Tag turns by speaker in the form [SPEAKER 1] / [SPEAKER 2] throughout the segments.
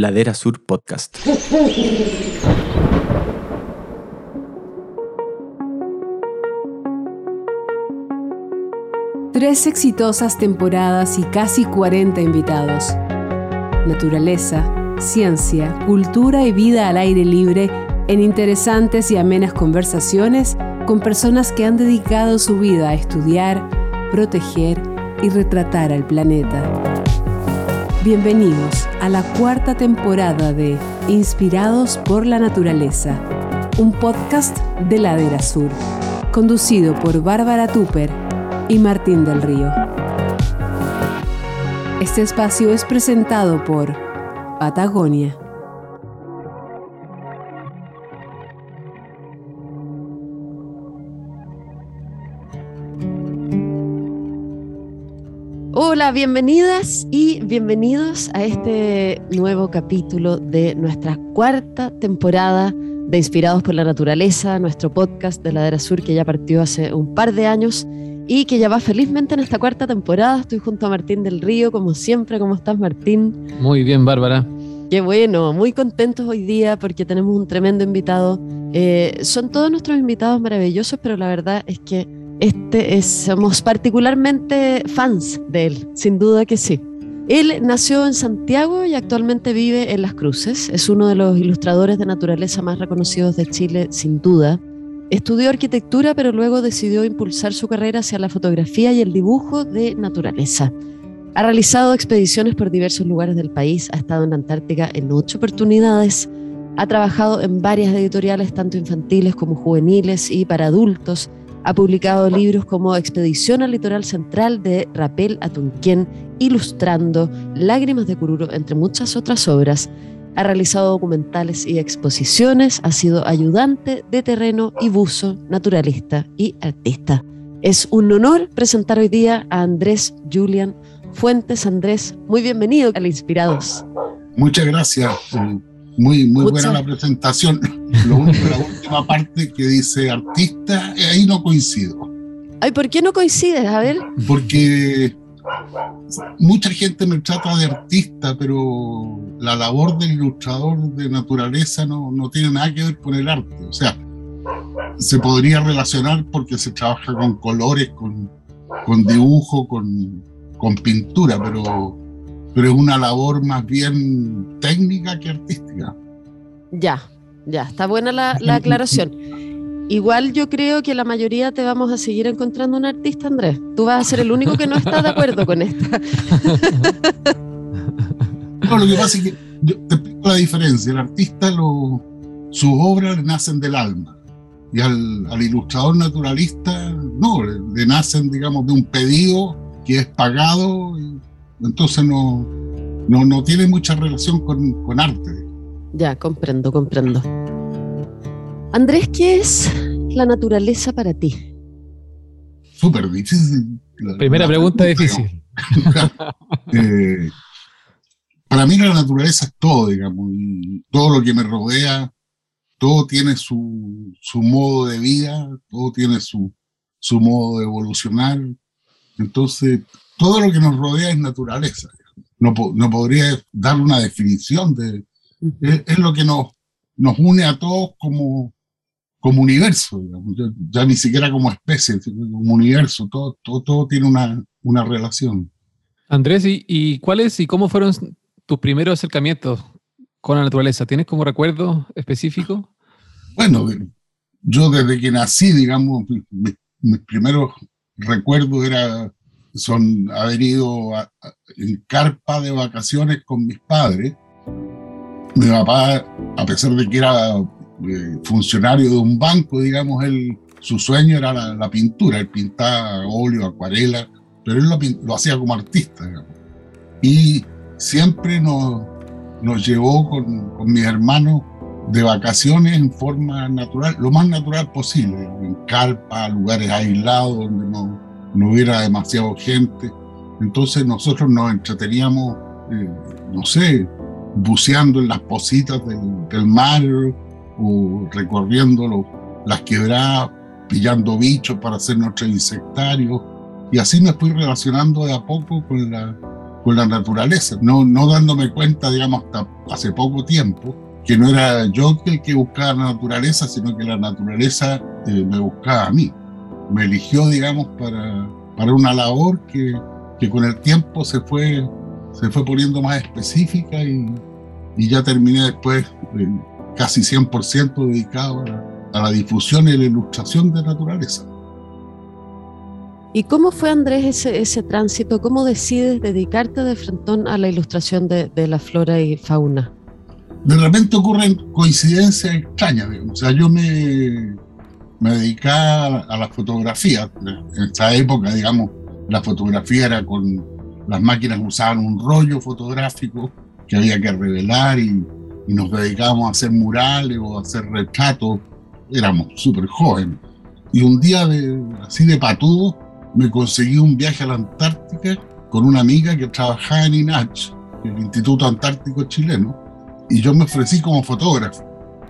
[SPEAKER 1] Ladera Sur Podcast.
[SPEAKER 2] Tres exitosas temporadas y casi 40 invitados. Naturaleza, ciencia, cultura y vida al aire libre en interesantes y amenas conversaciones con personas que han dedicado su vida a estudiar, proteger y retratar al planeta. Bienvenidos a la cuarta temporada de Inspirados por la Naturaleza, un podcast de Ladera Sur, conducido por Bárbara Tupper y Martín del Río. Este espacio es presentado por Patagonia. Hola, bienvenidas y bienvenidos a este nuevo capítulo de nuestra cuarta temporada de Inspirados por la Naturaleza, nuestro podcast de Ladera Sur que ya partió hace un par de años y que ya va felizmente en esta cuarta temporada. Estoy junto a Martín del Río, como siempre. ¿Cómo estás, Martín?
[SPEAKER 3] Muy bien, Bárbara.
[SPEAKER 2] Qué bueno, muy contentos hoy día porque tenemos un tremendo invitado. Eh, son todos nuestros invitados maravillosos, pero la verdad es que este es, somos particularmente fans de él, sin duda que sí. Él nació en Santiago y actualmente vive en Las Cruces. Es uno de los ilustradores de naturaleza más reconocidos de Chile, sin duda. Estudió arquitectura, pero luego decidió impulsar su carrera hacia la fotografía y el dibujo de naturaleza. Ha realizado expediciones por diversos lugares del país, ha estado en la Antártica en ocho oportunidades, ha trabajado en varias editoriales, tanto infantiles como juveniles y para adultos, ha publicado libros como Expedición al Litoral Central de Rapel a Tunquén, Ilustrando, Lágrimas de Cururo, entre muchas otras obras. Ha realizado documentales y exposiciones, ha sido ayudante de terreno y buzo, naturalista y artista. Es un honor presentar hoy día a Andrés Julian Fuentes. Andrés, muy bienvenido al Inspirados.
[SPEAKER 4] Muchas gracias. Muy, muy buena la presentación. Lo único, la última parte que dice artista, eh, ahí no coincido.
[SPEAKER 2] Ay, ¿por qué no coincides? A ver.
[SPEAKER 4] Porque mucha gente me trata de artista, pero la labor del ilustrador de naturaleza no, no tiene nada que ver con el arte. O sea, se podría relacionar porque se trabaja con colores, con, con dibujo, con, con pintura, pero, pero es una labor más bien técnica que artística.
[SPEAKER 2] Ya, ya, está buena la, la aclaración. Igual yo creo que la mayoría te vamos a seguir encontrando un artista, Andrés. Tú vas a ser el único que no está de acuerdo con esta.
[SPEAKER 4] No, lo que pasa es que yo te explico la diferencia. El artista, lo, sus obras nacen del alma. Y al, al ilustrador naturalista, no, le, le, nacen, digamos, de un pedido que es pagado. Y, entonces no, no, no, tiene mucha relación con, con arte.
[SPEAKER 2] Ya, comprendo, comprendo. Andrés, ¿qué es la naturaleza para ti?
[SPEAKER 4] Súper difícil.
[SPEAKER 3] La, Primera la pregunta difícil.
[SPEAKER 4] eh, para mí la naturaleza es todo, digamos, y todo lo que me rodea, todo tiene su, su modo de vida, todo tiene su, su modo de evolucionar. Entonces, todo lo que nos rodea es naturaleza. No, no podría dar una definición de... Es, es, lo que nos, nos une a todos como, como universo, digamos. Ya, ya, ni siquiera como especie, como universo, todo, todo, todo tiene una, una relación.
[SPEAKER 3] Andrés, ¿y, ¿y cuáles y cómo fueron tus primeros acercamientos con la naturaleza? ¿Tienes como recuerdo específico?
[SPEAKER 4] Bueno, yo desde que nací, digamos, mis, mis primeros recuerdos era, son haber ido en carpa de vacaciones con mis padres. Mi papá, a pesar de que era eh, funcionario de un banco, digamos, él, su sueño era la, la pintura, él pintaba óleo, acuarela, pero él lo, lo hacía como artista. Y siempre nos, nos llevó con, con, mis hermanos de vacaciones en forma natural, lo más natural posible, en carpa, lugares aislados donde no, no hubiera demasiado gente. Entonces nosotros nos entreteníamos, eh, no sé, buceando en las positas del, mar o recorriendo las quebradas, pillando bichos para hacer nuestro insectario. Y así me fui relacionando de a poco con la, con la naturaleza, no, no dándome cuenta, digamos, hasta hace poco tiempo, que no era yo el que buscaba la naturaleza, sino que la naturaleza eh, me buscaba a mí. Me eligió, digamos, para, para una labor que, que con el tiempo se fue, se fue poniendo más específica y, y ya terminé después eh, casi 100% dedicado a, a la difusión y la ilustración de naturaleza.
[SPEAKER 2] ¿Y cómo fue, Andrés, ese, ese tránsito? ¿Cómo decides dedicarte de frente a la ilustración de, de, la flora y fauna?
[SPEAKER 4] De repente ocurren coincidencias extrañas. O sea, yo me, me dedicaba a la fotografía. En esa época, digamos, la fotografía era con las máquinas usaban un rollo fotográfico que había que revelar y, y nos dedicábamos a hacer murales o a hacer retratos. Éramos súper jóvenes. Y un día de, así de patudo, me conseguí un viaje a la Antártica con una amiga que trabajaba en INACH, el Instituto Antártico Chileno, y yo me ofrecí como fotógrafo,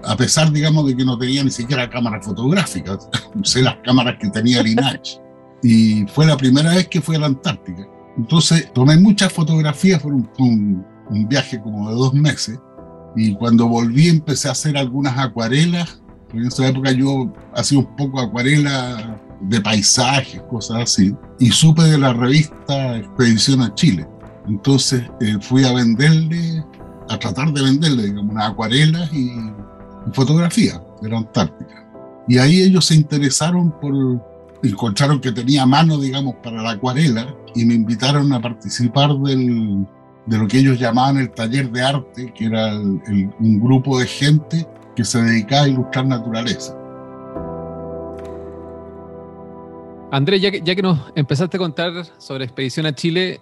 [SPEAKER 4] a pesar, digamos, de que no tenía ni siquiera cámaras fotográficas, usé las cámaras que tenía el INACH, y fue la primera vez que fui a la Antártica. Entonces tomé muchas fotografías, fue un, un, un viaje como de dos meses, y cuando volví empecé a hacer algunas acuarelas, en esa época yo hacía un poco acuarela de paisajes, cosas así, y supe de la revista Expedición a Chile. Entonces eh, fui a venderle, a tratar de venderle, digamos, unas acuarelas y fotografía de la Antártica. Y ahí ellos se interesaron por, encontraron que tenía mano, digamos, para la acuarela y me invitaron a participar del, de lo que ellos llamaban el taller de arte, que era un grupo de gente que se dedicaba a ilustrar naturaleza.
[SPEAKER 3] Andrés, ya que, ya que, nos empezaste a contar sobre Expedición a Chile,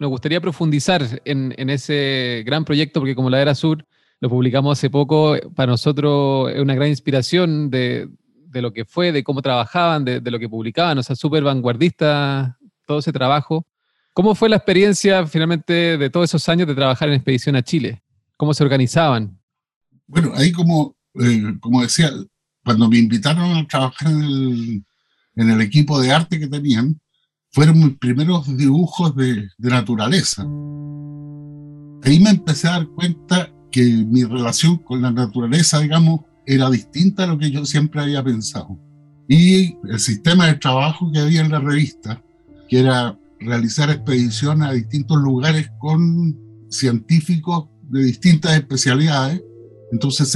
[SPEAKER 3] nos gustaría profundizar en, en, ese gran proyecto, porque como la Era Sur lo publicamos hace poco, para nosotros es una gran inspiración de, de lo que fue, de cómo trabajaban, de, de lo que publicaban, o sea, súper vanguardista todo ese trabajo. ¿Cómo fue la experiencia finalmente de todos esos años de trabajar en Expedición a Chile? ¿Cómo se organizaban?
[SPEAKER 4] Bueno, ahí como, eh, como decía, cuando me invitaron a trabajar en el, en el equipo de arte que tenían, fueron mis primeros dibujos de, de, naturaleza. Ahí me empecé a dar cuenta que mi relación con la naturaleza, digamos, era distinta a lo que yo siempre había pensado. Y el sistema de trabajo que había en la revista, que era realizar expediciones a distintos lugares con científicos de distintas especialidades, entonces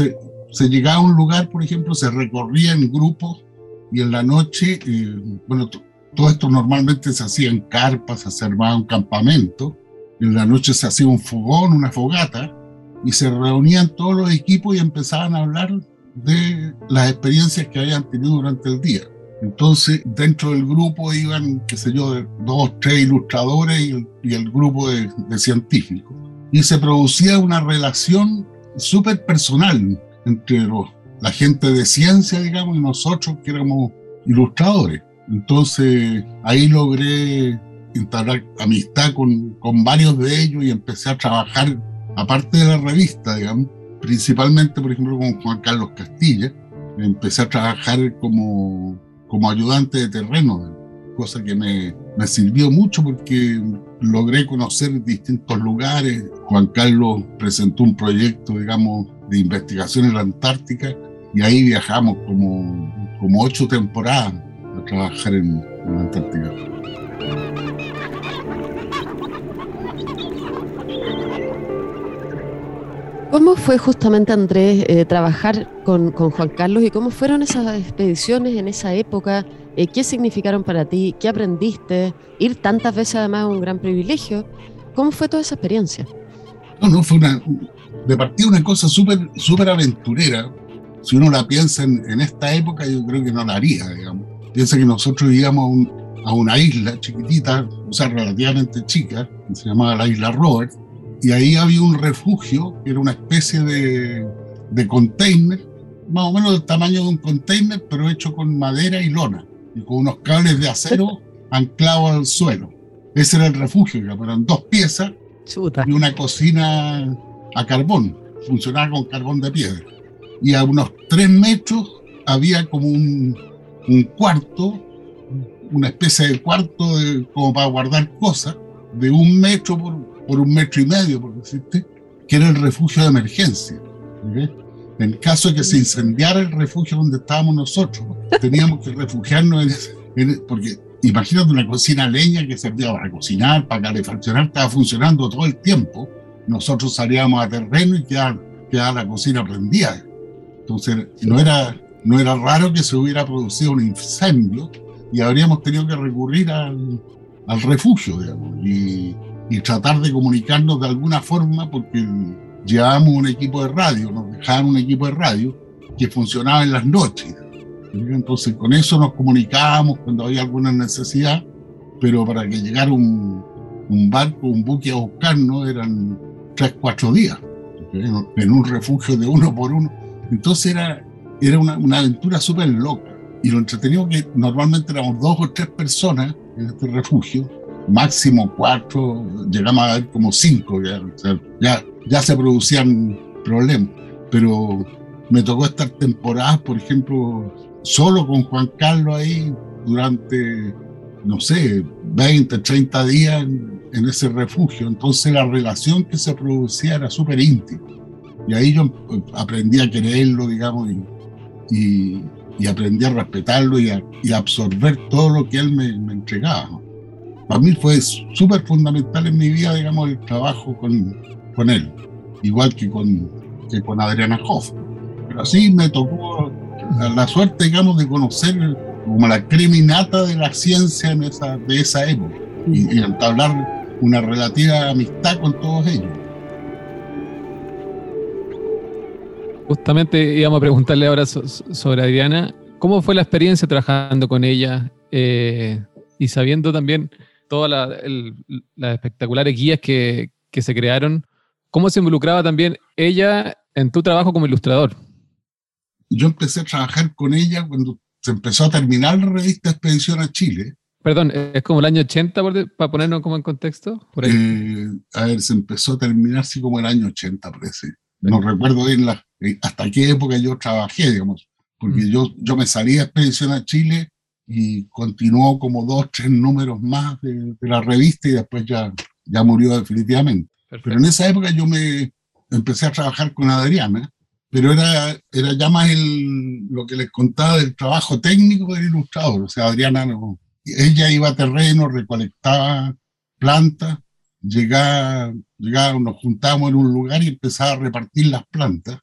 [SPEAKER 4] se, llegaba a un lugar, por ejemplo, se recorría en grupos y en la noche, eh, bueno, todo esto normalmente se hacía en carpas, se armaba un campamento, en la noche se hacía un fogón, una fogata, y se reunían todos los equipos y empezaban a hablar de las experiencias que habían tenido durante el día. Entonces, dentro del grupo iban, qué sé yo, dos, tres ilustradores y el, y el grupo de, de científicos. Y se producía una relación súper personal entre los la gente de ciencia, digamos, y nosotros que éramos ilustradores. Entonces ahí logré instalar amistad con, con varios de ellos y empecé a trabajar, aparte de la revista, digamos, principalmente, por ejemplo, con Juan Carlos Castilla, empecé a trabajar como, como ayudante de terreno, cosa que me, me sirvió mucho porque logré conocer distintos lugares. Juan Carlos presentó un proyecto, digamos, de investigación en la Antártica y ahí viajamos como, como ocho temporadas a trabajar en, en la Antártica.
[SPEAKER 2] ¿Cómo fue justamente, Andrés, eh, trabajar con, con, Juan Carlos y cómo fueron esas expediciones en esa época? Eh, ¿Qué significaron para ti? ¿Qué aprendiste? Ir tantas veces además es un gran privilegio. ¿Cómo fue toda esa experiencia?
[SPEAKER 4] No, no, fue una, de partida una cosa súper super aventurera. Si uno la piensa en, en, esta época, yo creo que no la haría, digamos. Piensa que nosotros íbamos a, un, a una isla chiquitita, o sea, relativamente chica, que se llamaba la isla Robert, y ahí había un refugio, que era una especie de, de container, más o menos del tamaño de un container, pero hecho con madera y lona, y con unos cables de acero anclados al suelo. Ese era el refugio, eran dos piezas
[SPEAKER 2] Chuta.
[SPEAKER 4] y una cocina a carbón, funcionaba con carbón de piedra. Y a unos tres metros había como un, un cuarto, una especie de cuarto de, como para guardar cosas, de un metro por, por un metro y medio, por decirte, que era el refugio de emergencia. En caso de que se incendiara el refugio donde estábamos nosotros, teníamos que refugiarnos en, porque imagínate una cocina leña que servía para cocinar, para calefaccionar, estaba funcionando todo el tiempo. Nosotros salíamos a terreno y quedaba, quedaba la cocina prendida. Entonces, no era, no era raro que se hubiera producido un incendio y habríamos tenido que recurrir al, al refugio, digamos, y, y, tratar de comunicarnos de alguna forma porque llevábamos un equipo de radio, nos dejaban un equipo de radio que funcionaba en las noches. Entonces con eso nos comunicábamos cuando había alguna necesidad, pero para que llegara un, un barco, un buque a buscarnos eran tres, cuatro días, en un refugio de uno por uno. Entonces era, era una, una aventura súper loca. Y lo entretenido que normalmente éramos dos o tres personas en este refugio, máximo cuatro, llegamos a ver como cinco, ya, ya, ya se producían problemas. Pero me tocó estar temporadas, por ejemplo, solo con Juan Carlos ahí durante, no sé, 20, 30 días en, en ese refugio. Entonces la relación que se producía era súper íntima. Y ahí yo aprendí a quererlo, digamos, y, y, aprendí a respetarlo y a, y absorber todo lo que él me, me entregaba. Para mí fue súper fundamental en mi vida, digamos, el trabajo con, con él, igual que con, que con Adriana Hoff. Pero así me tocó la suerte, digamos, de conocer como la criminata de la ciencia en esa, de esa época y, y entablar una relativa amistad con todos ellos.
[SPEAKER 3] Justamente íbamos a preguntarle ahora sobre Adriana, ¿cómo fue la experiencia trabajando con ella eh, y sabiendo también todas las espectaculares guías que, que se crearon? ¿Cómo se involucraba también ella en tu trabajo como ilustrador?
[SPEAKER 4] Yo empecé a trabajar con ella cuando se empezó a terminar la revista Expedición a Chile.
[SPEAKER 3] Perdón, ¿es como el año 80 para ponernos como en contexto?
[SPEAKER 4] Eh, a ver, se empezó a terminar así como el año 80, parece. No recuerdo bien la, eh, hasta qué época yo trabajé, digamos, porque mm. yo, yo me salí de Expedición a Chile y continuó como dos, tres números más de, de la revista y después ya, ya murió definitivamente. Perfecto. Pero en esa época yo me empecé a trabajar con Adriana, pero era, era ya más el, lo que les contaba del trabajo técnico del ilustrador. O sea, Adriana, no, ella iba a terreno, recolectaba plantas, llegaba, llegaba, nos juntábamos en un lugar y empezaba a repartir las plantas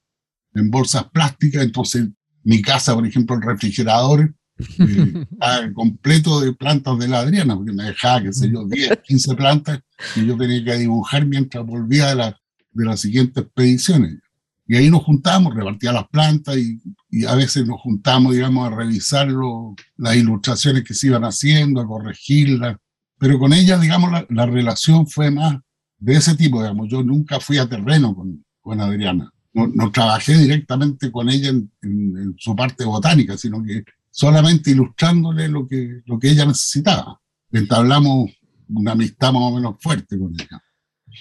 [SPEAKER 4] en bolsas plásticas. Entonces, mi casa, por ejemplo, el refrigerador eh, completo de plantas de la Adriana, porque me dejaba, qué sé yo, 10, 15 plantas y yo tenía que dibujar mientras volvía de, la, de las siguientes expediciones. Y ahí nos juntamos, repartía las plantas y, y, a veces nos juntamos, digamos, a revisar lo, las ilustraciones que se iban haciendo, a corregirlas. Pero con ella, digamos, la, la, relación fue más de ese tipo, digamos. Yo nunca fui a terreno con, con Adriana. No, no, trabajé directamente con ella en, en, en, su parte botánica, sino que solamente ilustrándole lo que, lo que ella necesitaba. Entablamos una amistad más o menos fuerte con ella.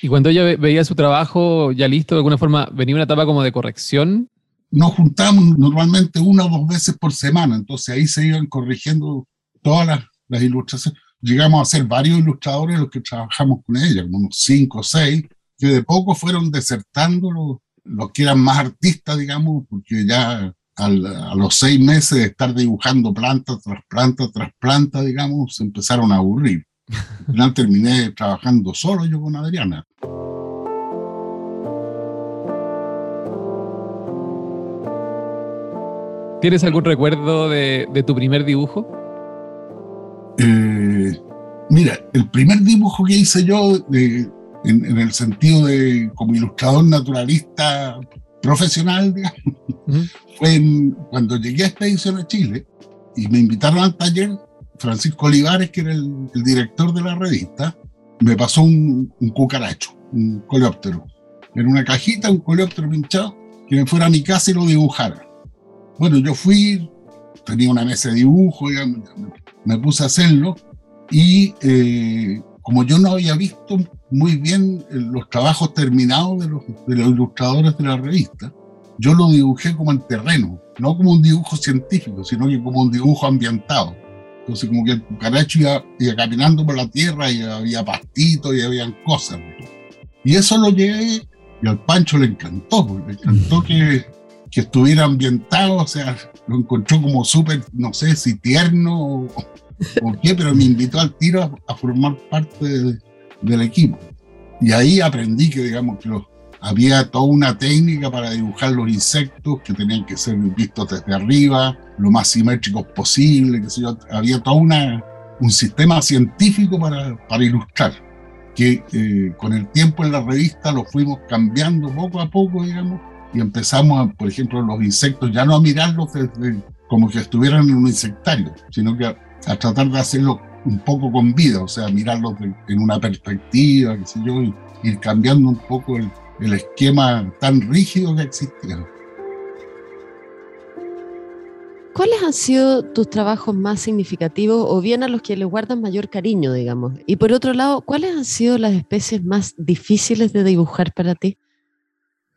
[SPEAKER 3] Y cuando ella veía su trabajo ya listo, de alguna forma, venía una etapa como de corrección.
[SPEAKER 4] Nos juntamos normalmente una o dos veces por semana, entonces ahí se iban corrigiendo todas las, las ilustraciones. Llegamos a ser varios ilustradores los que trabajamos con ella, como unos cinco o seis, que de poco fueron desertando los, los que eran más artistas, digamos, porque ya al, a los seis meses de estar dibujando planta tras planta tras planta, digamos, se empezaron a aburrir. Al final terminé trabajando solo yo con Adriana.
[SPEAKER 3] ¿Tienes algún recuerdo de, de tu primer dibujo?
[SPEAKER 4] Eh, mira, el primer dibujo que hice yo, en, en, el sentido de como ilustrador naturalista profesional, digamos, uh -huh. fue en, cuando llegué a Expedición a Chile y me invitaron al taller Francisco Olivares, que era el, el, director de la revista, me pasó un, un, cucaracho, un coleóptero. En una cajita, un coleóptero pinchado, que me fuera a mi casa y lo dibujara. Bueno, yo fui, tenía una mesa de dibujo, digamos, me puse a hacerlo y eh, como yo no había visto muy bien los trabajos terminados de los, de los ilustradores de la revista, yo lo dibujé como en terreno, no como un dibujo científico, sino que como un dibujo ambientado. Entonces como que el cucaracho iba, iba caminando por la tierra y había pastitos y habían cosas. Y eso lo llevé y al Pancho le encantó, le encantó que, que estuviera ambientado, o sea, lo encontró como súper, no sé si tierno o, qué, pero me invitó al tiro a, formar parte del equipo. Y ahí aprendí que, digamos, que había toda una técnica para dibujar los insectos que tenían que ser vistos desde arriba, lo más simétricos posible, que sé yo. Había todo un sistema científico para, para ilustrar, que eh, con el tiempo en la revista lo fuimos cambiando poco a poco, digamos, y empezamos, por ejemplo, los insectos ya no a mirarlos desde, como que estuvieran en un insectario, sino que a, tratar de hacerlo un poco con vida, o sea, mirarlos en una perspectiva, qué sé yo, ir cambiando un poco el, el esquema tan rígido que existía.
[SPEAKER 2] ¿Cuáles han sido tus trabajos más significativos o bien a los que le guardan mayor cariño, digamos? Y por otro lado, ¿cuáles han sido las especies más difíciles de dibujar para ti?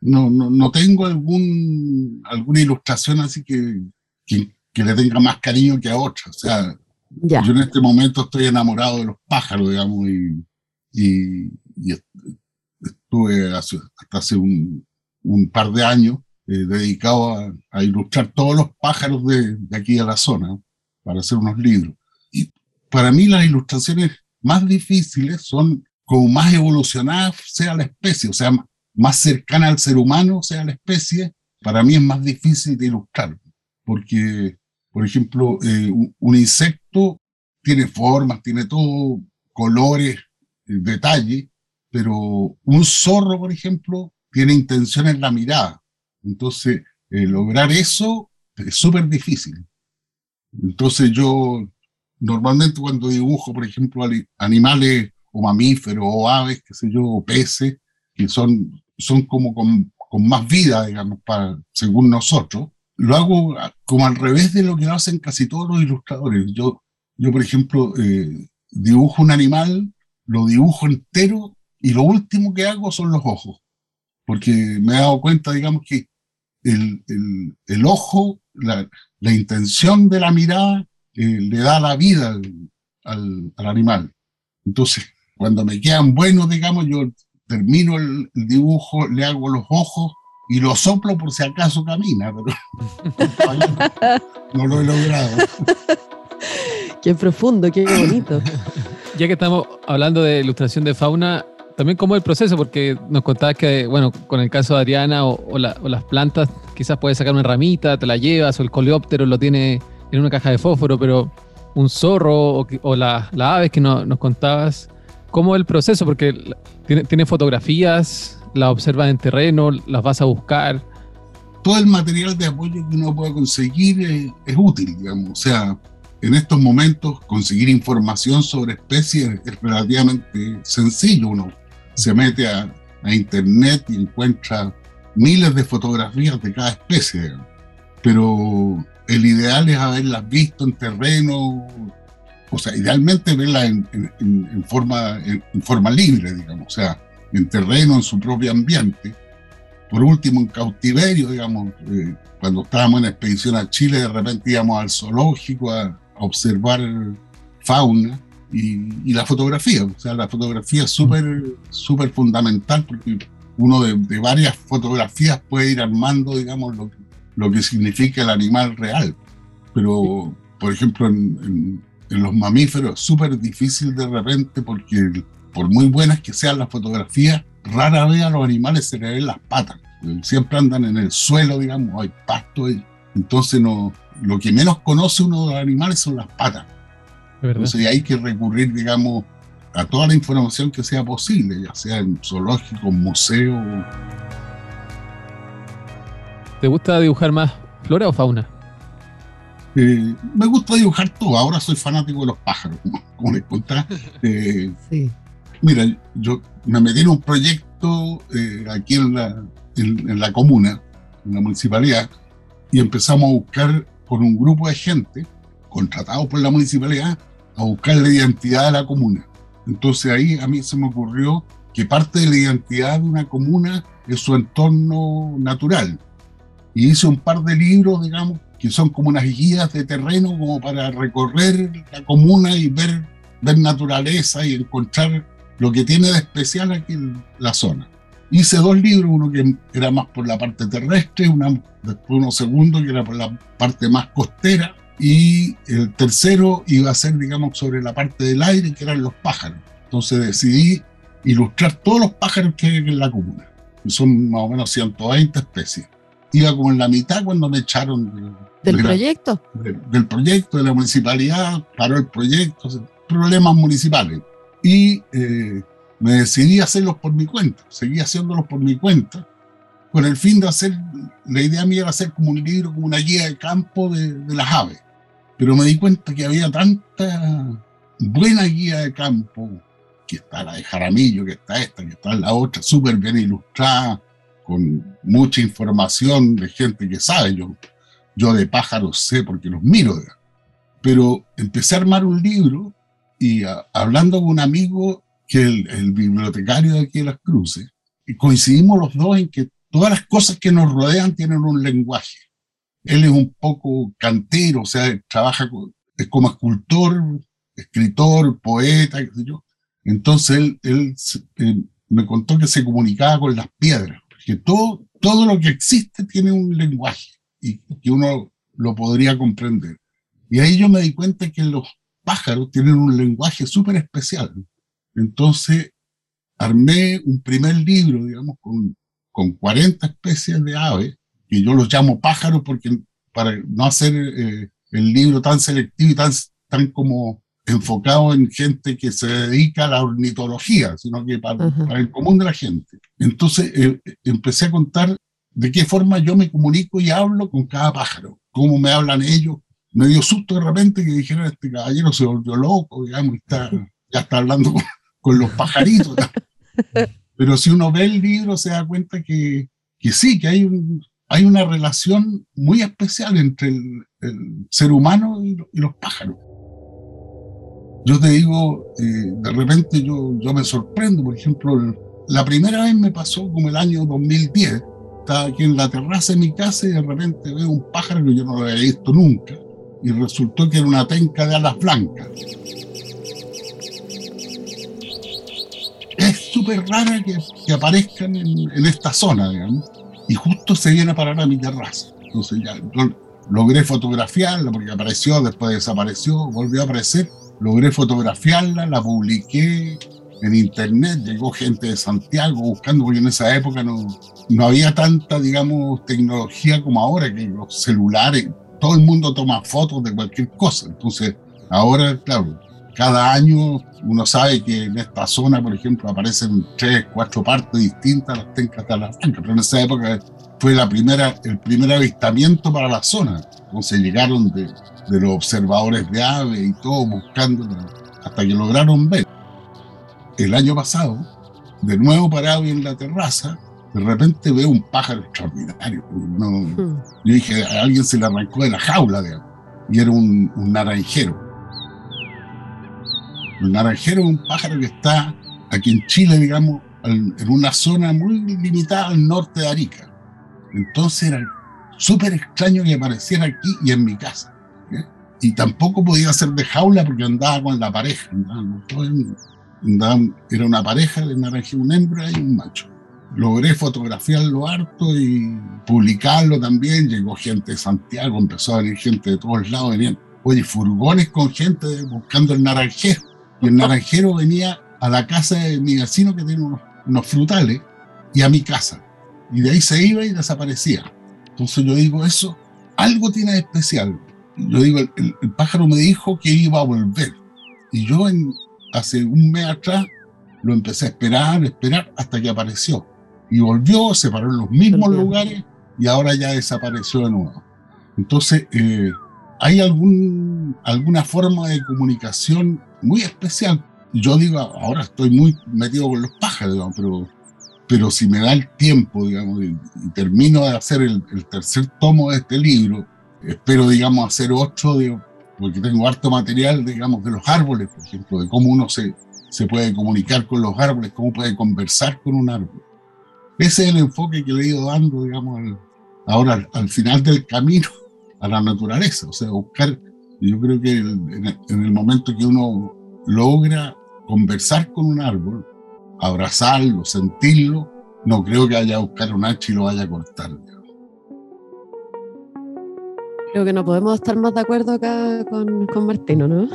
[SPEAKER 4] No, no, no tengo algún, alguna ilustración así que, que, le tenga más cariño que a otra. O sea, yo en este momento estoy enamorado de los pájaros, digamos, y, y, estuve hasta hace un, un par de años eh, dedicado a, ilustrar todos los pájaros de, de, aquí a la zona para hacer unos libros. Y para mí las ilustraciones más difíciles son como más evolucionadas sea la especie, o sea, más cercana al ser humano sea la especie, para mí es más difícil de ilustrar, porque, por ejemplo, eh, un, insecto tiene formas, tiene todo, colores, eh, detalles, pero un zorro, por ejemplo, tiene intención en la mirada. Entonces, eh, lograr eso es súper difícil. Entonces yo normalmente cuando dibujo, por ejemplo, animales o mamíferos o aves, qué sé yo, o peces, que son, son como con, con más vida, digamos, para, según nosotros, lo hago como al revés de lo que hacen casi todos los ilustradores. Yo, yo por ejemplo, eh, dibujo un animal, lo dibujo entero y lo último que hago son los ojos, porque me he dado cuenta, digamos, que el, el, ojo, la, la, intención de la mirada eh, le da la vida al, al, animal. Entonces, cuando me quedan buenos, digamos, yo termino el, dibujo, le hago los ojos y lo soplo por si acaso camina, pero no lo he logrado.
[SPEAKER 2] Qué profundo, qué bonito.
[SPEAKER 3] Ya que estamos hablando de ilustración de fauna, también cómo es el proceso, porque nos contabas que, bueno, con el caso de Adriana o, las plantas, quizás puedes sacar una ramita, te la llevas, o el coleóptero lo tiene en una caja de fósforo, pero un zorro o, las aves que nos contabas, ¿cómo es el proceso? Porque tiene, tiene fotografías, las observas en terreno, las vas a buscar.
[SPEAKER 4] Todo el material de apoyo que uno puede conseguir es, es útil, digamos. O sea, en estos momentos conseguir información sobre especies es relativamente sencillo. Uno se mete a, internet y encuentra miles de fotografías de cada especie, pero el ideal es haberlas visto en terreno, o sea, idealmente verlas en, forma, en, forma libre, digamos, o sea, en terreno, en su propio ambiente. Por último, en cautiverio, digamos, eh, cuando estábamos en expedición a Chile, de repente íbamos al zoológico a observar fauna y, la fotografía. O sea, la fotografía es súper fundamental porque uno de, varias fotografías puede ir armando, digamos, lo, lo que significa el animal real. Pero, por ejemplo, en, en, los mamíferos es súper difícil de repente porque por muy buenas que sean las fotografías, rara vez a los animales se le ven las patas. Siempre andan en el suelo, digamos, hay pasto. Entonces, no, lo que menos conoce uno de los animales son las patas. Entonces hay que recurrir, digamos, a toda la información que sea posible, ya sea en zoológico, museo.
[SPEAKER 3] ¿Te gusta dibujar más flora o fauna?
[SPEAKER 4] Eh, me gusta dibujar todo. Ahora soy fanático de los pájaros, como, les contaba. Eh, mira, yo me metí en un proyecto eh, aquí en la, en la comuna, en la municipalidad, y empezamos a buscar con un grupo de gente contratado por la municipalidad a buscar la identidad de la comuna. Entonces ahí a mí se me ocurrió que parte de la identidad de una comuna es su entorno natural. Y hice un par de libros, digamos, que son como unas guías de terreno como para recorrer la comuna y ver, ver naturaleza y encontrar lo que tiene de especial aquí en la zona. Hice dos libros, uno que era más por la parte terrestre, una, después uno segundo que era por la parte más costera, y el tercero iba a ser, digamos, sobre la parte del aire, que eran los pájaros. Entonces decidí ilustrar todos los pájaros que hay en la comuna, que son más o menos 120 especies. Iba como en la mitad cuando me echaron
[SPEAKER 2] del proyecto.
[SPEAKER 4] del proyecto, de la municipalidad, paró el proyecto, problemas municipales. Y eh, me decidí a hacerlos por mi cuenta, seguí haciéndolos por mi cuenta, con el fin de hacer, la idea mía era hacer como un libro, como una guía de campo de, de las aves. Pero me di cuenta que había tanta buena guía de campo, que está la de Jaramillo, que está esta, que está la otra, súper bien ilustrada, con mucha información de gente que sabe. Yo, yo de pájaros sé porque los miro. Pero empecé a armar un libro y hablando con un amigo que el, bibliotecario de aquí de Las Cruces, y coincidimos los dos en que todas las cosas que nos rodean tienen un lenguaje. Él es un poco cantero, o sea, trabaja es como escultor, escritor, poeta, qué sé. Entonces él, él eh, me contó que se comunicaba con las piedras, que todo, todo lo que existe tiene un lenguaje y que uno lo podría comprender. Y ahí yo me di cuenta que los pájaros tienen un lenguaje súper especial. Entonces armé un primer libro, digamos, con, con 40 especies de aves que yo los llamo pájaros porque para no hacer eh, el libro tan selectivo y tan, tan como enfocado en gente que se dedica a la ornitología, sino que para, el común de la gente. Entonces eh, empecé a contar de qué forma yo me comunico y hablo con cada pájaro, cómo me hablan ellos. Me dio susto de repente que dijeron, este caballero se volvió loco, digamos, está, ya está hablando con, los pajaritos. Pero si uno ve el libro se da cuenta que, que sí, que hay un, hay una relación muy especial entre el, ser humano y, los pájaros. Yo te digo, eh, de repente yo, yo me sorprendo, por ejemplo, la primera vez me pasó como el año 2010, estaba aquí en la terraza de mi casa y de repente veo un pájaro que yo no lo había visto nunca y resultó que era una penca de alas blancas. Es súper rara que, que aparezcan en, en esta zona, digamos y justo se viene a parar a mi terraza. Entonces ya logré fotografiarla porque apareció, después desapareció, volvió a aparecer, logré fotografiarla, la publiqué en internet, llegó gente de Santiago buscando, porque en esa época no, no había tanta, digamos, tecnología como ahora, que los celulares, todo el mundo toma fotos de cualquier cosa. Entonces, ahora, claro, cada año uno sabe que en esta zona, por ejemplo, aparecen tres, cuatro partes distintas las tencas de la franca, pero en esa época fue la primera, el primer avistamiento para la zona. Entonces llegaron de, de los observadores de aves y todo buscando hasta que lograron ver. El año pasado, de nuevo parado en la terraza, de repente veo un pájaro extraordinario. Yo dije, alguien se le arrancó de la jaula, y era un, naranjero el naranjero es un pájaro que está aquí en Chile, digamos, en una zona muy limitada al norte de Arica. Entonces era súper extraño que apareciera aquí y en mi casa. Y tampoco podía ser de jaula porque andaba con la pareja. era una pareja de naranjero, una hembra y un macho. Logré fotografiarlo harto y publicarlo también. Llegó gente de Santiago, empezó a venir gente de todos lados. Venían, oye, furgones con gente buscando el naranjero y el naranjero venía a la casa de mi vecino que tiene unos, frutales y a mi casa. Y de ahí se iba y desaparecía. Entonces yo digo, eso algo tiene de especial. Yo digo, el, pájaro me dijo que iba a volver. Y yo en, hace un mes atrás lo empecé a esperar, esperar, hasta que apareció. Y volvió, se paró en los mismos lugares y ahora ya desapareció de nuevo. Entonces, eh, ¿hay algún, alguna forma de comunicación muy especial. Yo digo, ahora estoy muy metido con los pájaros, pero, pero si me da el tiempo, digamos, y, termino de hacer el, tercer tomo de este libro, espero, digamos, hacer otro, porque tengo harto material, digamos, de los árboles, por ejemplo, de cómo uno se, se puede comunicar con los árboles, cómo puede conversar con un árbol. Ese es el enfoque que le he ido dando, digamos, ahora al final del camino a la naturaleza, o sea, buscar, yo creo que en el, momento que uno logra conversar con un árbol, abrazarlo, sentirlo, no creo que vaya a buscar un hacha y lo vaya a cortar.
[SPEAKER 2] Creo que no podemos estar más de acuerdo acá con, con Martino, ¿no?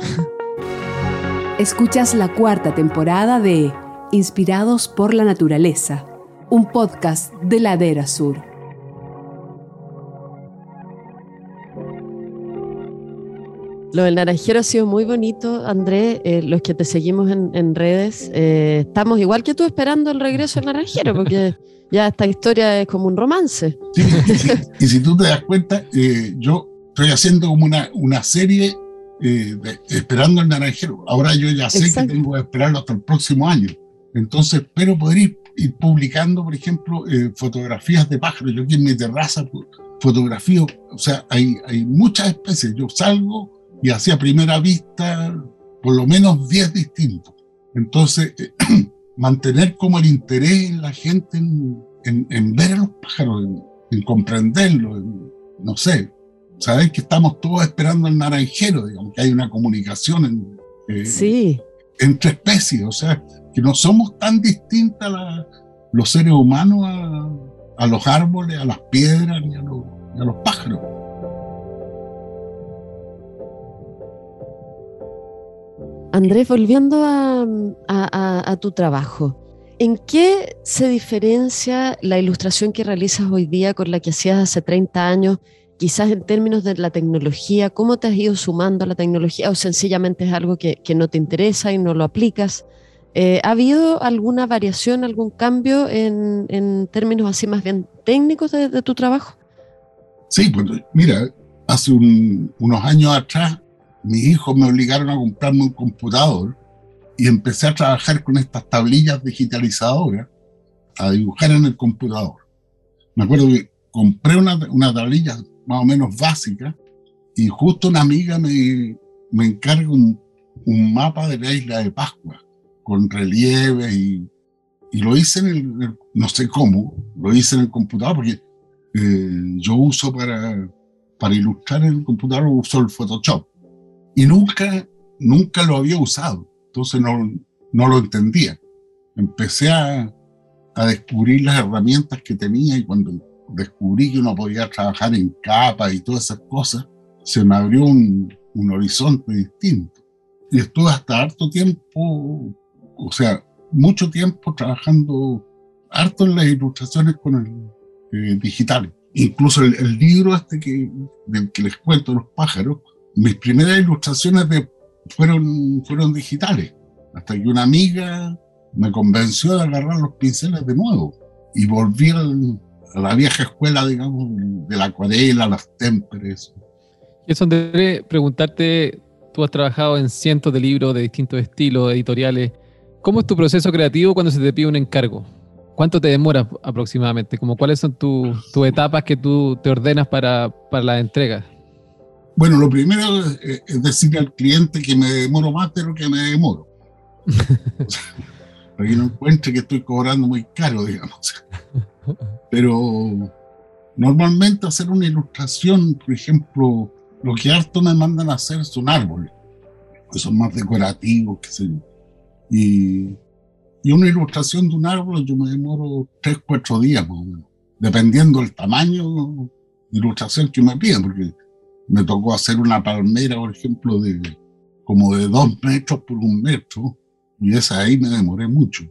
[SPEAKER 1] Escuchas la cuarta temporada de Inspirados por la Naturaleza, un podcast de Ladera Sur.
[SPEAKER 2] Lo del naranjero ha sido muy bonito, Andrés. Eh, los que te seguimos en, redes, eh, estamos igual que tú esperando el regreso del naranjero, porque ya esta historia es como un romance.
[SPEAKER 4] Sí, y si tú te das cuenta, eh, yo estoy haciendo como una, una serie esperando el naranjero. Ahora yo ya sé que tengo que esperarlo hasta el próximo año. Entonces espero poder ir, publicando, por ejemplo, fotografías de pájaros. Yo aquí en mi terraza fotografío, o sea, hay, hay muchas especies. Yo salgo y hacia primera vista por lo menos 10 distintos. Entonces, mantener como el interés en la gente en, ver a los pájaros, en, comprenderlos, no sé, saber que estamos todos esperando el naranjero, digamos, que hay una comunicación
[SPEAKER 2] eh, sí.
[SPEAKER 4] entre especies, o sea, que no somos tan distintas los seres humanos a, los árboles, a las piedras ni a los pájaros.
[SPEAKER 2] Andrés, volviendo a, tu trabajo, ¿en qué se diferencia la ilustración que realizas hoy día con la que hacías hace 30 años? Quizás en términos de la tecnología, ¿cómo te has ido sumando a la tecnología o sencillamente es algo que, no te interesa y no lo aplicas? Eh, ¿Ha habido alguna variación, algún cambio en, términos así más bien técnicos de, tu trabajo?
[SPEAKER 4] Sí, pues mira, hace unos años atrás mis hijos me obligaron a comprarme un computador y empecé a trabajar con estas tablillas digitalizadoras, a dibujar en el computador. Me acuerdo que compré una, una tablilla más o menos básica y justo una amiga me, me encarga un, un, mapa de la isla de Pascua con relieve y, y lo hice en el, no sé cómo, lo hice en el computador porque eh, yo uso para, para ilustrar en el computador, uso el Photoshop y nunca, nunca lo había usado, entonces no, no lo entendía. Empecé a, a descubrir las herramientas que tenía y cuando descubrí que uno podía trabajar en capa y todas esas cosas, se me abrió un, un horizonte distinto. Y estuve hasta harto tiempo, o sea, mucho tiempo trabajando harto en las ilustraciones con el eh, digitales. Incluso el, el, libro este que, del que les cuento, Los pájaros, mis primeras ilustraciones fueron, fueron digitales, hasta que una amiga me convenció de agarrar los pinceles de nuevo y volví a la vieja escuela, digamos, de la acuarela, las témperes.
[SPEAKER 3] Y eso, André, preguntarte, tú has trabajado en cientos de libros de distintos estilos, editoriales. ¿Cómo es tu proceso creativo cuando se te pide un encargo? ¿Cuánto te demora aproximadamente? Como, ¿Cuáles son tus etapas que tú te ordenas para, para la entrega?
[SPEAKER 4] Bueno, lo primero es, decirle al cliente que me demoro más de lo que me demoro. para que no encuentre que estoy cobrando muy caro, digamos. Pero normalmente hacer una ilustración, por ejemplo, lo que harto me mandan a hacer son árboles, que son más decorativos, sé yo. Y, y una ilustración de un árbol yo me demoro tres, cuatro días, dependiendo del tamaño de ilustración que me piden, porque me tocó hacer una palmera, por ejemplo, de como de dos metros por un metro, y esa ahí me demoré mucho.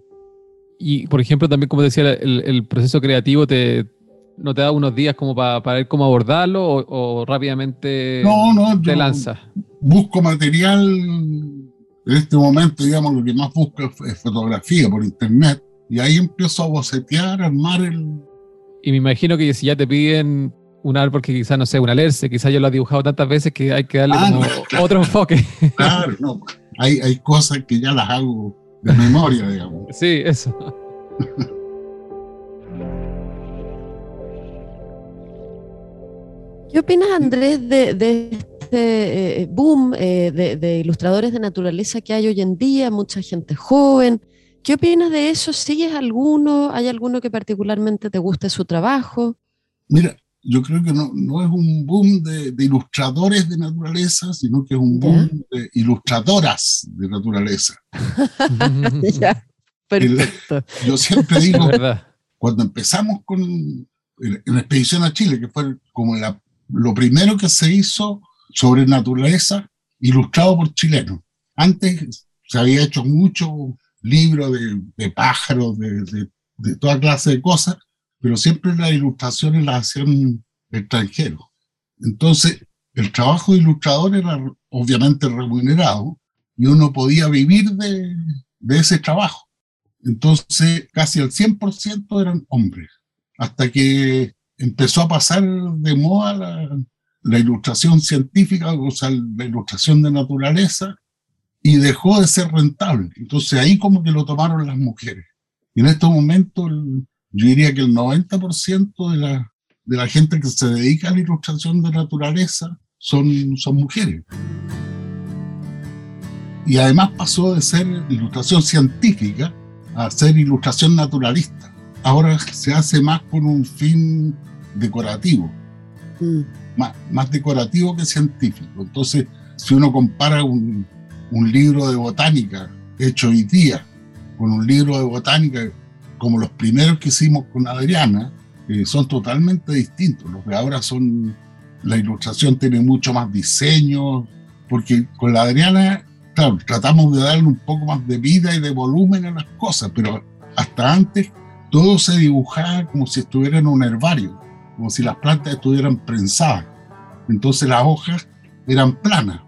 [SPEAKER 3] Y, por ejemplo, también, como decía, el, proceso creativo te, no te da unos días como para, ver cómo abordarlo o, rápidamente
[SPEAKER 4] no, no,
[SPEAKER 3] te lanzas.
[SPEAKER 4] Busco material, en este momento, digamos, lo que más busco es fotografía por internet, y ahí empiezo a bocetear, armar el...
[SPEAKER 3] Y me imagino que si ya te piden un árbol que quizás, no sé, un alerce, quizás yo lo he dibujado tantas veces que hay que darle ah, otro enfoque.
[SPEAKER 4] Claro, no, hay, hay cosas que ya las hago de memoria, digamos.
[SPEAKER 3] Sí, eso.
[SPEAKER 2] ¿Qué opinas, Andrés, de, de este eh, boom eh, de, de, ilustradores de naturaleza que hay hoy en día? Mucha gente joven. ¿Qué opinas de eso? ¿Sigues alguno? ¿Hay alguno que particularmente te guste su trabajo?
[SPEAKER 4] Mira, yo creo que no, no es un boom de, ilustradores de naturaleza, sino que es un boom de ilustradoras de naturaleza.
[SPEAKER 2] ya, perfecto.
[SPEAKER 4] yo siempre digo, cuando empezamos con en, la expedición a Chile, que fue como la, lo primero que se hizo sobre naturaleza, ilustrado por chilenos. Antes se había hecho mucho libros de, de pájaros, de, de, de toda clase de cosas, pero siempre las ilustraciones las hacían extranjeros. Entonces, el trabajo de ilustrador era obviamente remunerado y uno podía vivir de, de ese trabajo. Entonces, casi el 100% eran hombres, hasta que empezó a pasar de moda la, la ilustración científica, o sea, la ilustración de naturaleza, y dejó de ser rentable. Entonces ahí como que lo tomaron las mujeres. Y en estos momentos yo diría que el 90% de la, de la gente que se dedica a la ilustración de naturaleza son, son mujeres. Y además pasó de ser ilustración científica a ser ilustración naturalista. Ahora se hace más con un fin decorativo, mm. más, más decorativo que científico. Entonces, si uno compara un, un libro de botánica hecho hoy día con un libro de botánica como los primeros que hicimos con Adriana, eh, son totalmente distintos. Los de ahora son, la ilustración tiene mucho más diseño, porque con la Adriana, claro, tratamos de darle un poco más de vida y de volumen a las cosas, pero hasta antes todo se dibujaba como si estuviera en un herbario, como si las plantas estuvieran prensadas. Entonces las hojas eran planas,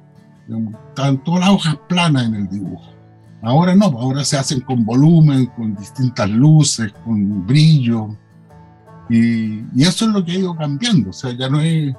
[SPEAKER 4] estaban todas las hojas planas en el dibujo. Ahora no, ahora se hacen con volumen, con distintas luces, con brillo. Y, eso es lo que ha ido cambiando. O sea, ya no es,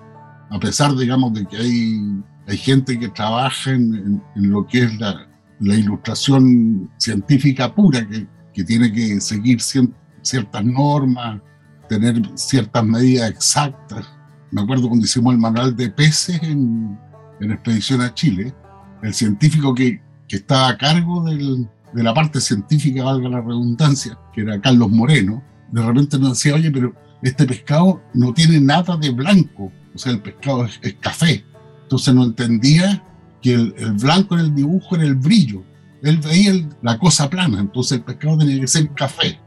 [SPEAKER 4] a pesar, digamos, de que hay, hay gente que trabaja en, lo que es la, la, ilustración científica pura, que, que tiene que seguir ciertas normas, tener ciertas medidas exactas. Me acuerdo cuando hicimos el manual de peces en, en Expedición a Chile, el científico que, que estaba a cargo del, de la parte científica, valga la redundancia, que era Carlos Moreno, de repente nos decía, oye, pero este pescado no tiene nada de blanco, o sea, el pescado es, café. Entonces no entendía que el, el, blanco en el dibujo era el brillo. Él veía la cosa plana, entonces el pescado tenía que ser café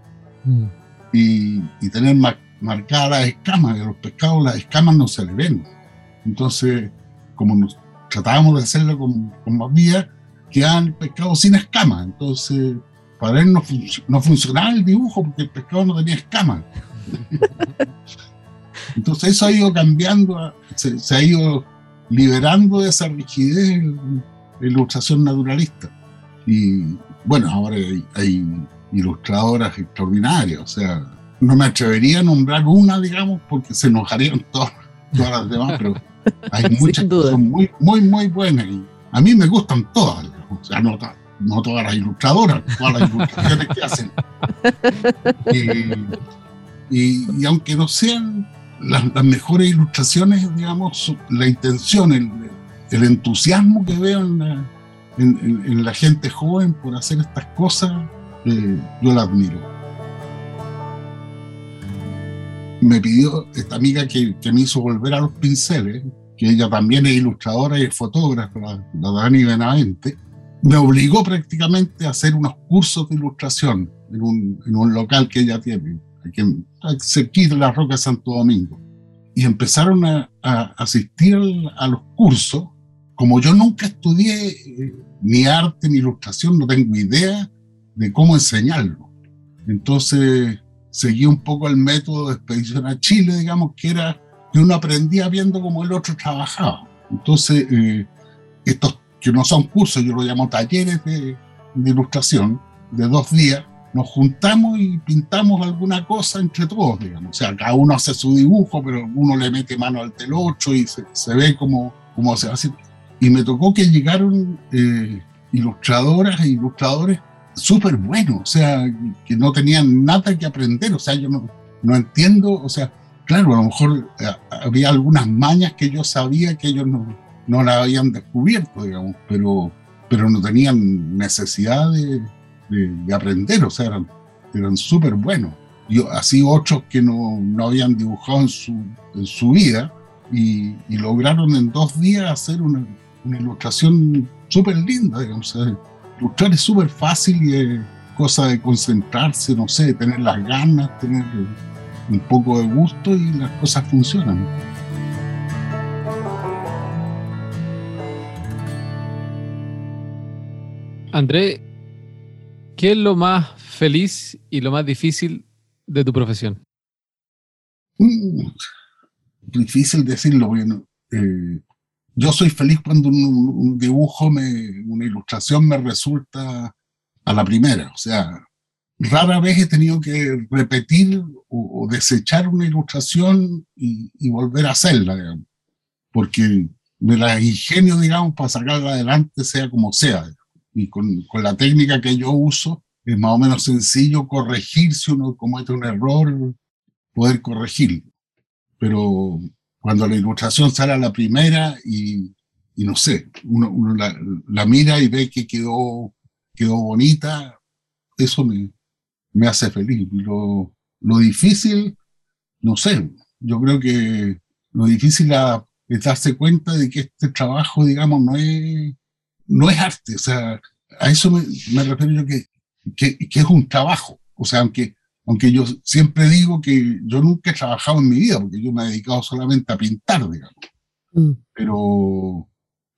[SPEAKER 4] mm. Y, y, tener marcadas las escamas. A los pescados las escamas no se le ven. Entonces, como nos tratábamos de hacerlo con, con más vías, quedaban el pescado sin escamas. Entonces, para él no, no, funcionaba el dibujo porque el pescado no tenía escamas. Entonces eso ha ido cambiando, se, ha ido liberando de esa rigidez en la ilustración naturalista. Y bueno, ahora hay, ilustradoras extraordinarias, o sea, no me atrevería a nombrar una, digamos, porque se enojarían todas, todas las demás, pero hay muchas que son muy, muy, muy buenas y a mí me gustan todas o sea, no, no todas las ilustradoras, todas las ilustraciones que hacen. Y, aunque no sean las, mejores ilustraciones, digamos, la intención, el, el entusiasmo que veo en la, en, la, gente joven por hacer estas cosas, eh, yo la admiro. Me pidió esta amiga que, que, me hizo volver a los pinceles, que ella también es ilustradora y es fotógrafa, la, la Dani Benavente, me obligó prácticamente a hacer unos cursos de ilustración en un, en un local que ella tiene, aquí cerquita de la Roca Santo Domingo. Y empezaron a, a asistir a los cursos. Como yo nunca estudié eh, ni arte ni ilustración, no tengo idea de cómo enseñarlo. Entonces seguí un poco el método de expedición a Chile, digamos, que era que uno aprendía viendo cómo el otro trabajaba. Entonces, eh, estos que no son cursos, yo lo llamo talleres de, ilustración, de dos días, nos juntamos y pintamos alguna cosa entre todos, digamos. O sea, cada uno hace su dibujo, pero uno le mete mano al del y se, ve como, como se hace. Y me tocó que llegaron eh, ilustradoras e ilustradores súper buenos, o sea, que no tenían nada que aprender, o sea, yo no, no entiendo, o sea, claro, a lo mejor eh, había algunas mañas que yo sabía que ellos no, no la habían descubierto, digamos, pero, pero no tenían necesidad de, de, aprender, o sea, eran, eran súper buenos. yo, así otros que no, no habían dibujado en su, en su vida y, y, lograron en dos días hacer una, una ilustración súper linda, digamos. Ilustrar es súper fácil y es cosa de concentrarse, no sé, tener las ganas, tener un poco de gusto y las cosas funcionan.
[SPEAKER 3] André, ¿qué es lo más feliz y lo más difícil de tu profesión?
[SPEAKER 4] Mm, difícil decirlo, bueno, eh, yo soy feliz cuando un, dibujo, me, una ilustración me resulta a la primera. O sea, rara vez he tenido que repetir o, desechar una ilustración y, volver a hacerla, digamos, porque me la ingenio, digamos, para sacarla adelante, sea como sea. Y con, con la técnica que yo uso, es más o menos sencillo corregir si uno comete un error, poder corregirlo. Pero cuando la ilustración sale a la primera y, y no sé, uno, uno la, la, mira y ve que quedó, quedó bonita, eso me, me hace feliz. Lo, lo difícil, no sé, yo creo que lo difícil es darse cuenta de que este trabajo, digamos, no es, no es arte. O sea, a eso me, me refiero yo que, que, que, es un trabajo. O sea, aunque, aunque yo siempre digo que yo nunca he trabajado en mi vida, porque yo me he dedicado solamente a pintar, digamos. Mm. Pero,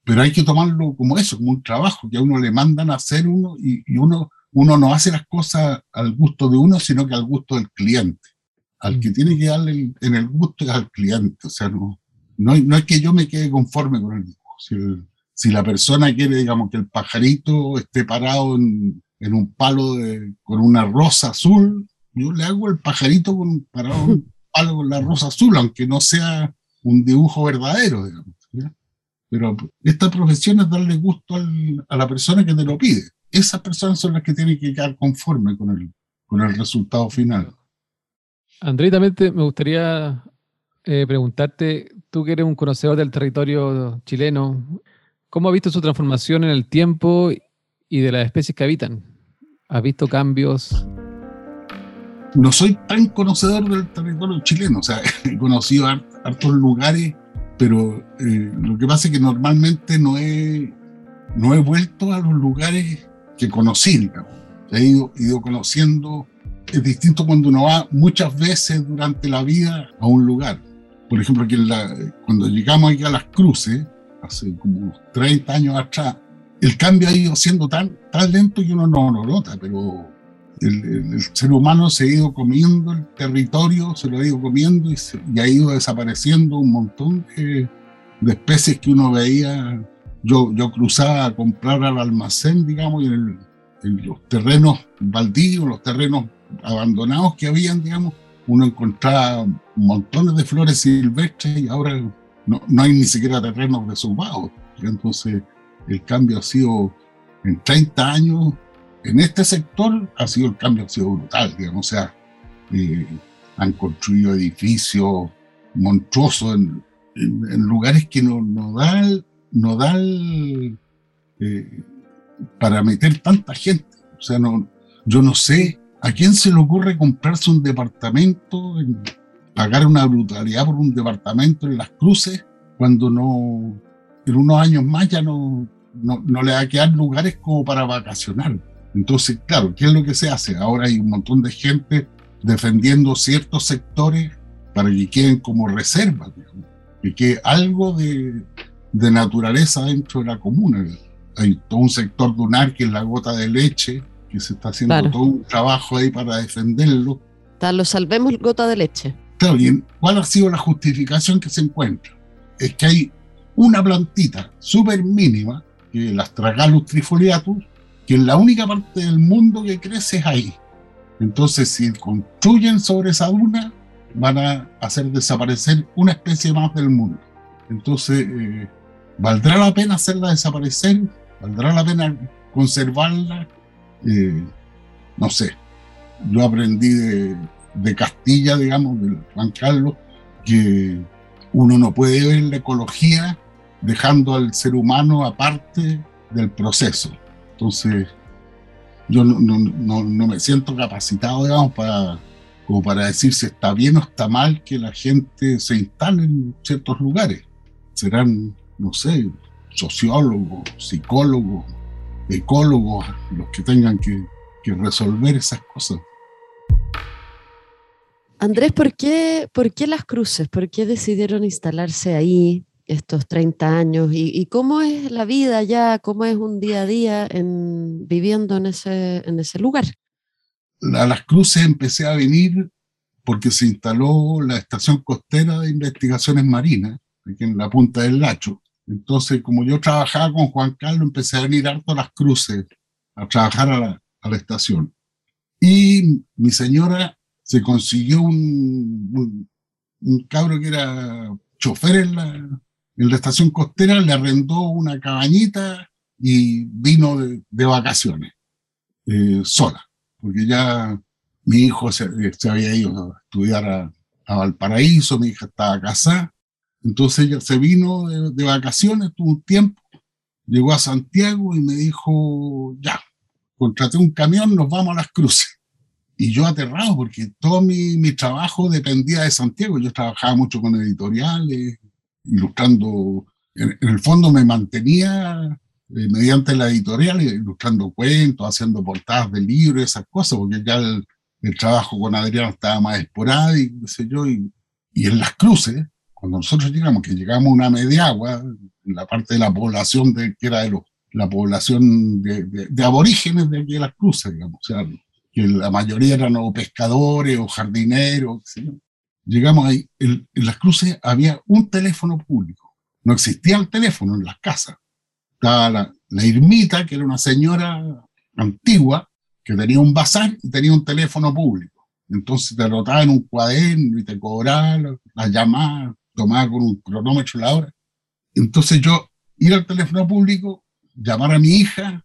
[SPEAKER 4] pero hay que tomarlo como eso, como un trabajo, que a uno le mandan a hacer uno y, y uno uno no hace las cosas al gusto de uno, sino que al gusto del cliente. Al que mm. tiene que darle en el gusto es al cliente. O sea, no, no, no es que yo me quede conforme con el dibujo. Si, si, la persona quiere, digamos, que el pajarito esté parado en, en un palo de, con una rosa azul, yo le hago el pajarito con, parado en un palo con la rosa azul, aunque no sea un dibujo verdadero, digamos. Pero esta profesión es darle gusto al, a la persona que te lo pide esas personas son las que tienen que quedar conformes con el, con el resultado final.
[SPEAKER 3] André, me gustaría eh, preguntarte, tú que eres un conocedor del territorio chileno, ¿cómo has visto su transformación en el tiempo y de las especies que habitan? ¿Has visto cambios?
[SPEAKER 4] No soy tan conocedor del territorio chileno, o sea, he conocido hartos lugares, pero eh, lo que pasa es que normalmente no he, no he vuelto a los lugares que conocí, digamos. He ido, ido conociendo. Es distinto cuando uno va muchas veces durante la vida a un lugar. Por ejemplo, aquí cuando llegamos a las cruces, hace como 30 años atrás, el cambio ha ido siendo tan, tan lento que uno no lo nota, pero el, el, ser humano se ha ido comiendo el territorio, se lo ha ido comiendo y, se, y ha ido desapareciendo un montón de, de, especies que uno veía yo, yo cruzaba a comprar al almacén, digamos, y en, los terrenos baldíos, los terrenos abandonados que habían, digamos, uno encontraba montones de flores silvestres y ahora no, no hay ni siquiera terrenos desocupados. Entonces, el cambio ha sido en 30 años, en este sector ha sido el cambio ha sido brutal, digamos, o sea, eh, han construido edificios monstruosos en, lugares que nos no da nodal eh, para meter tanta gente. O sea, no, yo no sé a quién se le ocurre comprarse un departamento, pagar una brutalidad por un departamento en las cruces, cuando no, en unos años más ya no, no, no le va a quedar lugares como para vacacionar. Entonces, claro, ¿qué es lo que se hace? Ahora hay un montón de gente defendiendo ciertos sectores para que queden como reservas, y que algo de, de naturaleza dentro de la comuna. Hay todo un sector dunar que es la gota de leche, que se está haciendo todo un trabajo ahí para defenderlo.
[SPEAKER 2] Lo salvemos gota de leche.
[SPEAKER 4] Claro, y ¿cuál ha sido la justificación que se encuentra? Es que hay una plantita súper mínima, que es el Astragalus trifoliatus, que es la única parte del mundo que crece es ahí. Entonces, si construyen sobre esa duna, van a hacer desaparecer una especie más del mundo. Entonces, eh, ¿Valdrá la pena hacerla desaparecer? ¿Valdrá la pena conservarla? Eh, no sé. Yo aprendí de, de, Castilla, digamos, de Juan Carlos, que uno no puede ver la ecología dejando al ser humano aparte del proceso. Entonces, yo no, me siento capacitado, digamos, para como para decir si está bien o está mal que la gente se instale en ciertos lugares. Serán, no sé, sociólogos, psicólogos, ecólogos los que tengan que, que resolver esas cosas.
[SPEAKER 2] Andrés, ¿por qué, ¿por qué las cruces? ¿Por qué decidieron instalarse ahí estos 30 años? ¿Y, cómo es la vida allá? ¿Cómo es un día a día en, viviendo en ese, en ese lugar?
[SPEAKER 4] A las cruces empecé a venir porque se instaló la Estación Costera de Investigaciones Marinas, aquí en la Punta del Lacho. Entonces, como yo trabajaba con Juan Carlos, empecé a venir harto a las cruces, a trabajar a la, a la estación. Y mi señora se consiguió un, un, cabro que era chofer en la, en la, estación costera, le arrendó una cabañita y vino de, vacaciones, eh, sola, porque ya mi hijo se, había ido a estudiar a, Valparaíso, mi hija estaba casada, entonces ella se vino de, de vacaciones, tuvo un tiempo, llegó a Santiago y me dijo, ya, contraté un camión, nos vamos a las cruces y yo aterrado porque todo mi, mi, trabajo dependía de Santiago. Yo trabajaba mucho con editoriales, ilustrando, en, el fondo me mantenía eh, mediante la editorial, ilustrando cuentos, haciendo portadas de libros, esas cosas, porque ya el, trabajo con Adrián estaba más esporádico, sé yo, y, y, en las cruces, cuando nosotros llegamos, que llegamos a una media agua, en la parte de la población de, que era de los, la población de, aborígenes de las cruces, digamos, o sea, que la mayoría eran o pescadores o jardineros. Llegamos ahí, en, las cruces había un teléfono público, no existía el teléfono en las casas. Estaba la, la Irmita, que era una señora antigua, que tenía un bazar y tenía un teléfono público. Entonces te anotaba en un cuaderno y te cobraba las llamadas, tomaba con un cronómetro la hora. Entonces yo ir al teléfono público, llamar a mi hija,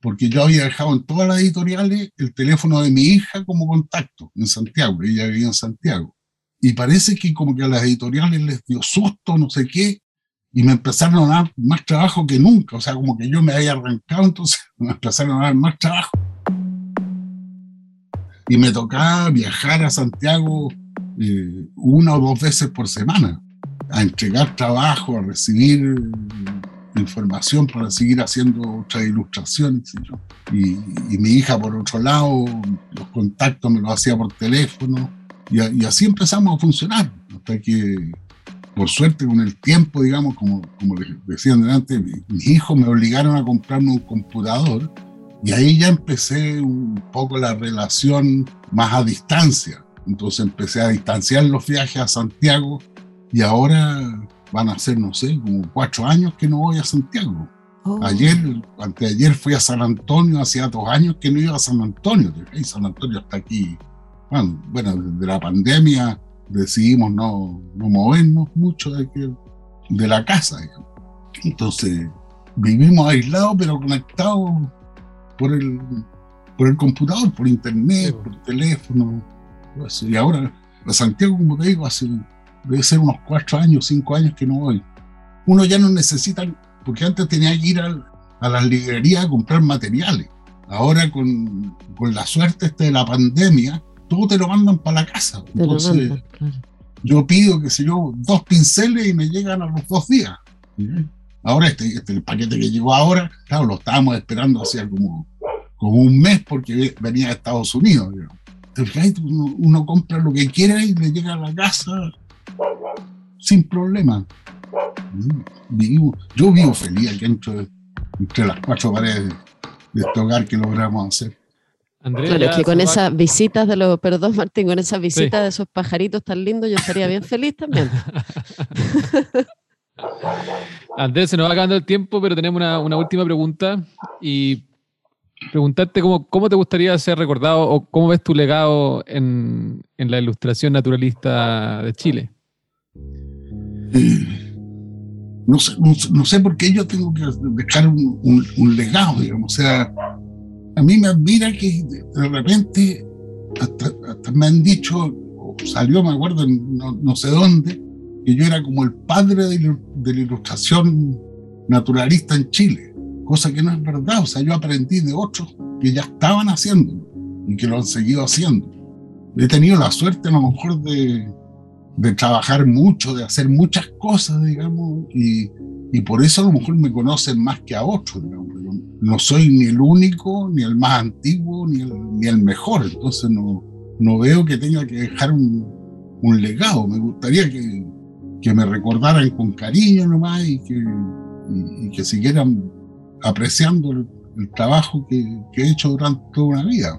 [SPEAKER 4] porque yo había dejado en todas las editoriales el teléfono de mi hija como contacto en Santiago, ella vivía en Santiago. Y parece que como que a las editoriales les dio susto, no sé qué, y me empezaron a dar más trabajo que nunca, o sea, como que yo me había arrancado, entonces me empezaron a dar más trabajo. Y me tocaba viajar a Santiago eh, una o dos veces por semana, a entregar trabajo, a recibir información para seguir haciendo otras ilustraciones. Y, mi hija, por otro lado, los contactos me los hacía por teléfono. Y, así empezamos a funcionar. Hasta que, por suerte, con el tiempo, digamos, como, como decían delante, mis hijos me obligaron a comprarme un computador. Y ahí ya empecé un poco la relación más a distancia. Entonces empecé a distanciar los viajes a Santiago y ahora van a ser, no sé, como cuatro años que no voy a Santiago. Oh. Ayer, anteayer fui a San Antonio, hacía dos años que no iba a San Antonio. Y San Antonio está aquí. Bueno, bueno, desde la pandemia decidimos no, no movernos mucho de, de la casa. Entonces, vivimos aislados, pero conectados por el, por el computador, por internet, por teléfono. Y ahora, a Santiago, como te digo, hace debe ser unos cuatro años, cinco años que no voy. Uno ya no necesita, porque antes tenía que ir a las librerías a comprar materiales. Ahora con, con la suerte de la pandemia, todo te lo mandan para la casa. Entonces, yo pido, que sé yo, dos pinceles y me llegan a los dos días. Ahora este, este, el paquete que llegó ahora, claro, lo estábamos esperando hacía como, como un mes porque venía de Estados Unidos. Uno, uno, compra lo que quiera y le llega a la casa sin problema. yo vivo feliz aquí entre, entre las cuatro paredes de este hogar que logramos hacer.
[SPEAKER 2] Claro, es que con esas visitas de los, perdón Martín, con esas visitas de esos pajaritos tan lindos, yo estaría bien feliz también.
[SPEAKER 3] Andrés, se nos va acabando el tiempo, pero tenemos una, una última pregunta y preguntarte cómo, cómo, te gustaría ser recordado o cómo ves tu legado en, en la ilustración naturalista de Chile.
[SPEAKER 4] no sé, no, sé por qué yo tengo que dejar un, legado, digamos. O sea, a mí me admira que de repente hasta, me han dicho, salió, me acuerdo, no, sé dónde, que yo era como el padre de, la ilustración naturalista en Chile, cosa que no es verdad. O sea, yo aprendí de otros que ya estaban haciendo y que lo han seguido haciendo. he tenido la suerte a lo mejor de, de trabajar mucho, de hacer muchas cosas, digamos, y, y, por eso a lo mejor me conocen más que a otros. No soy ni el único, ni el más antiguo, ni el, ni el mejor, entonces no, no veo que tenga que dejar un, un legado. Me gustaría que, que, me recordaran con cariño nomás y que, y, que siguieran apreciando el, el trabajo que, que he hecho durante toda una vida.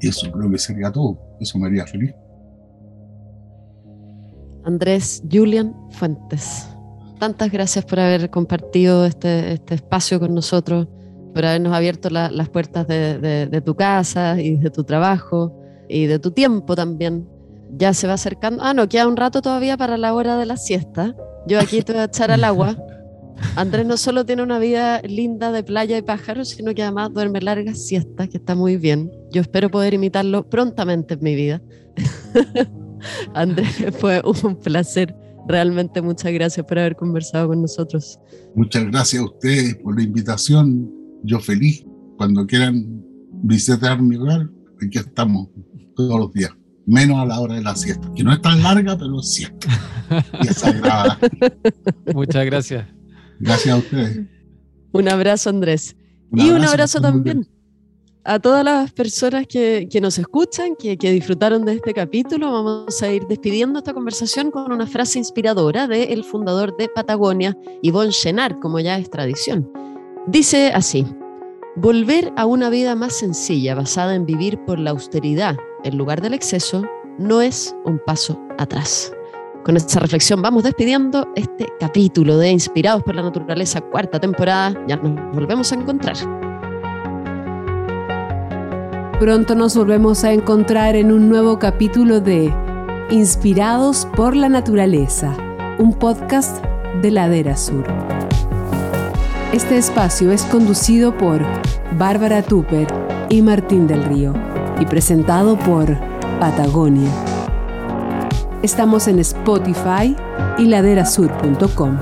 [SPEAKER 4] Y eso creo que sería todo. Eso me haría feliz.
[SPEAKER 2] Andrés Julian Fuentes. Tantas gracias por haber compartido este, este espacio con nosotros, por habernos abierto la, las puertas de, de, de, tu casa y de tu trabajo y de tu tiempo también. Ya se va acercando. Ah, no, queda un rato todavía para la hora de la siesta. Yo aquí te voy a echar al agua. Andrés no solo tiene una vida linda de playa y pájaros, sino que además duerme largas siestas, que está muy bien. Yo espero poder imitarlo prontamente en mi vida. Andrés, fue un placer. Realmente muchas gracias por haber conversado con nosotros.
[SPEAKER 4] Muchas gracias a ustedes por la invitación. Yo feliz. Cuando quieran visitar mi hogar, aquí estamos todos los días. Menos a la hora de la siesta, que no es tan larga, pero es siesta. Y es sagrada.
[SPEAKER 3] Muchas gracias.
[SPEAKER 4] Gracias a ustedes.
[SPEAKER 2] Un abrazo, Andrés. Un y abrazo, un abrazo también a todas las personas que, que nos escuchan, que, que, disfrutaron de este capítulo. Vamos a ir despidiendo esta conversación con una frase inspiradora del el fundador de Patagonia, Yvon Chenard, como ya es tradición. Dice así, volver a una vida más sencilla, basada en vivir por la austeridad en lugar del exceso, no es un paso atrás. Con esta reflexión vamos despidiendo este capítulo de Inspirados por la Naturaleza, cuarta temporada. Ya nos volvemos a encontrar.
[SPEAKER 1] Pronto nos volvemos a encontrar en un nuevo capítulo de Inspirados por la Naturaleza, un podcast de Ladera Sur. Este espacio es conducido por Bárbara Tupper y Martín del Río y presentado por Patagonia. Estamos en Spotify y laderasur.com.